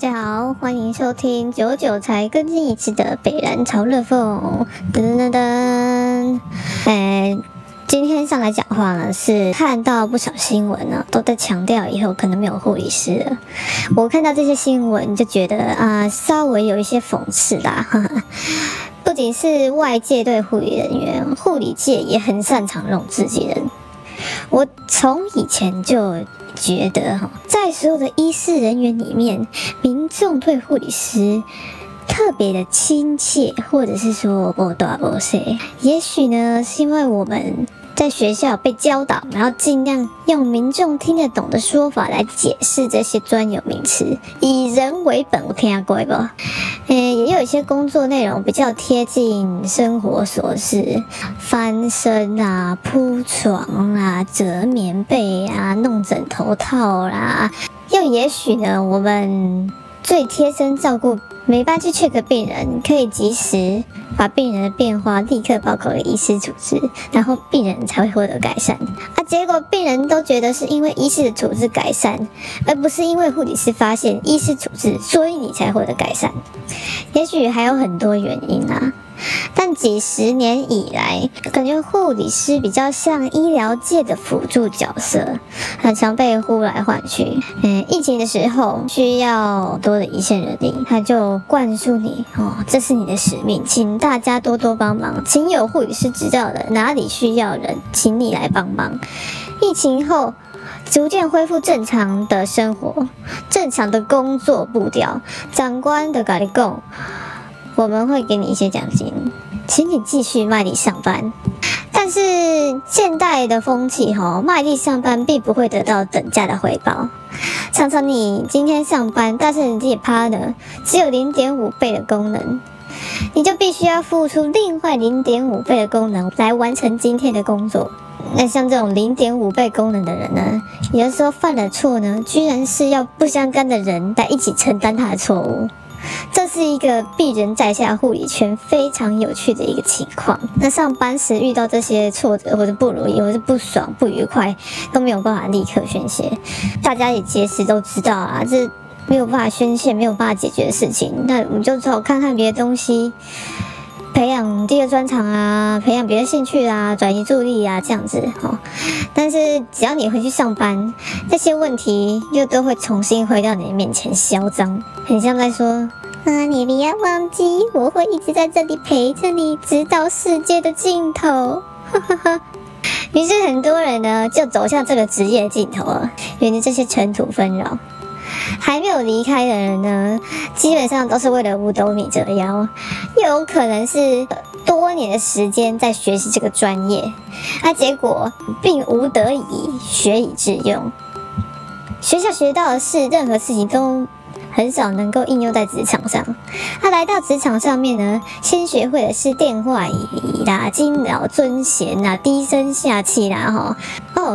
大家好，欢迎收听九九才更新一次的北蓝潮热风。噔噔噔噔，哎，今天上来讲话呢，是看到不少新闻呢，都在强调以后可能没有护理师了。我看到这些新闻就觉得啊，稍微有一些讽刺啦。不仅是外界对护理人员，护理界也很擅长弄自己人。我从以前就。觉得哈，在所有的医师人员里面，民众对护理师特别的亲切，或者是说不多不少。也许呢，是因为我们。在学校被教导，然后尽量用民众听得懂的说法来解释这些专有名词，以人为本。我听过不？嗯，也有一些工作内容比较贴近生活琐事，翻身啊、铺床啊、折棉被啊、弄枕头套啦。又也许呢，我们最贴身照顾。每班去 check 病人，可以及时把病人的变化立刻报告给医师处置，然后病人才会获得改善。啊，结果病人都觉得是因为医师的处置改善，而不是因为护理师发现医师处置，所以你才获得改善。也许还有很多原因啊。但几十年以来，感觉护理师比较像医疗界的辅助角色，很常被呼来唤去。嗯，疫情的时候需要多的一线人力，他就灌输你哦，这是你的使命，请大家多多帮忙，请有护理师执照的哪里需要人，请你来帮忙。疫情后逐渐恢复正常的生活，正常的工作步调，长官的咖喱贡。我们会给你一些奖金，请你继续卖力上班。但是现代的风气哈，卖力上班并不会得到等价的回报。常常你今天上班，但是你自己趴的只有零点五倍的功能，你就必须要付出另外零点五倍的功能来完成今天的工作。那像这种零点五倍功能的人呢，有的时候犯了错呢，居然是要不相干的人来一起承担他的错误。这是一个鄙人在下护理圈非常有趣的一个情况。那上班时遇到这些挫折或者不如意或者不爽不愉快，都没有办法立刻宣泄。大家也结实都知道啊，这没有办法宣泄、没有办法解决的事情，那我们就只好看看别的东西，培养第二专长啊，培养别的兴趣啊，转移注意力啊，这样子哦。但是只要你回去上班，这些问题又都会重新回到你的面前嚣张，很像在说。啊，你不要忘记，我会一直在这里陪着你，直到世界的尽头。哈哈哈。于是很多人呢，就走向这个职业的尽头了，远离这些尘土纷扰。还没有离开的人呢，基本上都是为了五斗米折腰，又有可能是多年的时间在学习这个专业，那结果并无得以学以致用。学校学到的是任何事情都。很少能够应用在职场上。他来到职场上面呢，先学会的是电话礼仪啦、敬老尊贤啦、低声下气啦，哈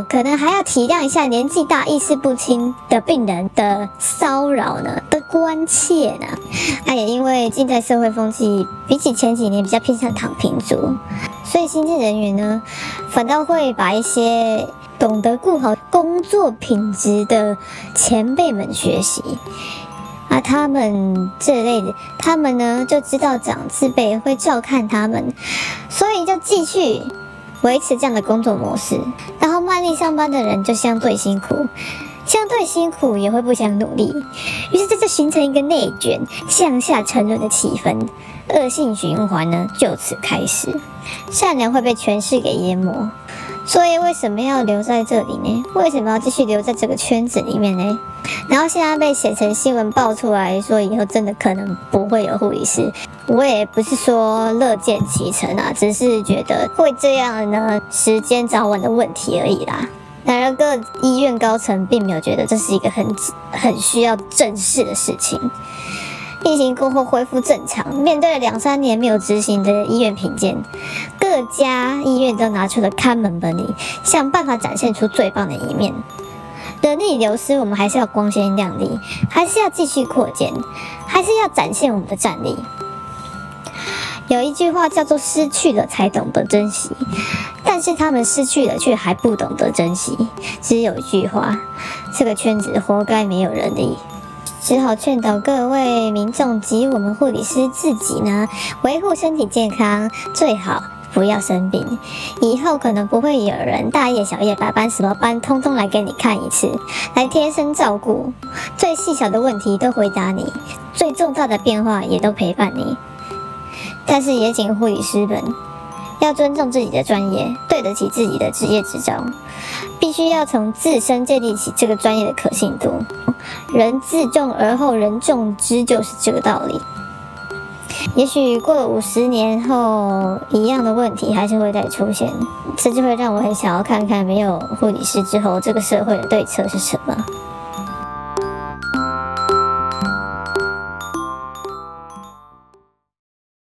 可能还要体谅一下年纪大、意识不清的病人的骚扰呢的关切呢。啊也因为近代社会风气比起前几年比较偏向躺平族，所以新进人员呢，反倒会把一些懂得顾好工作品质的前辈们学习。啊，他们这类的，他们呢就知道长辈会照看他们，所以就继续维持这样的工作模式。然后卖力上班的人就相对辛苦，相对辛苦也会不想努力，于是这就形成一个内卷、向下沉沦的气氛，恶性循环呢就此开始，善良会被权势给淹没。所以为什么要留在这里呢？为什么要继续留在这个圈子里面呢？然后现在被写成新闻爆出来说以后真的可能不会有护理师，我也不是说乐见其成啊，只是觉得会这样呢，时间早晚的问题而已啦。然而各医院高层并没有觉得这是一个很很需要正视的事情。疫情过后恢复正常，面对了两三年没有执行的医院评鉴，各家医院都拿出了看门本领，想办法展现出最棒的一面。人力流失，我们还是要光鲜亮丽，还是要继续扩建，还是要展现我们的战力。有一句话叫做“失去了才懂得珍惜”，但是他们失去了却还不懂得珍惜。只有一句话：这个圈子活该没有人力。只好劝导各位民众及我们护理师自己呢，维护身体健康，最好不要生病。以后可能不会有人大夜小夜、白班什么班，通通来给你看一次，来贴身照顾，最细小的问题都回答你，最重大的变化也都陪伴你。但是也请护理师们要尊重自己的专业，对得起自己的职业执照，必须要从自身建立起这个专业的可信度。人自重而后人重之，就是这个道理。也许过了五十年后，一样的问题还是会再出现，这就会让我很想要看看没有护理师之后，这个社会的对策是什么。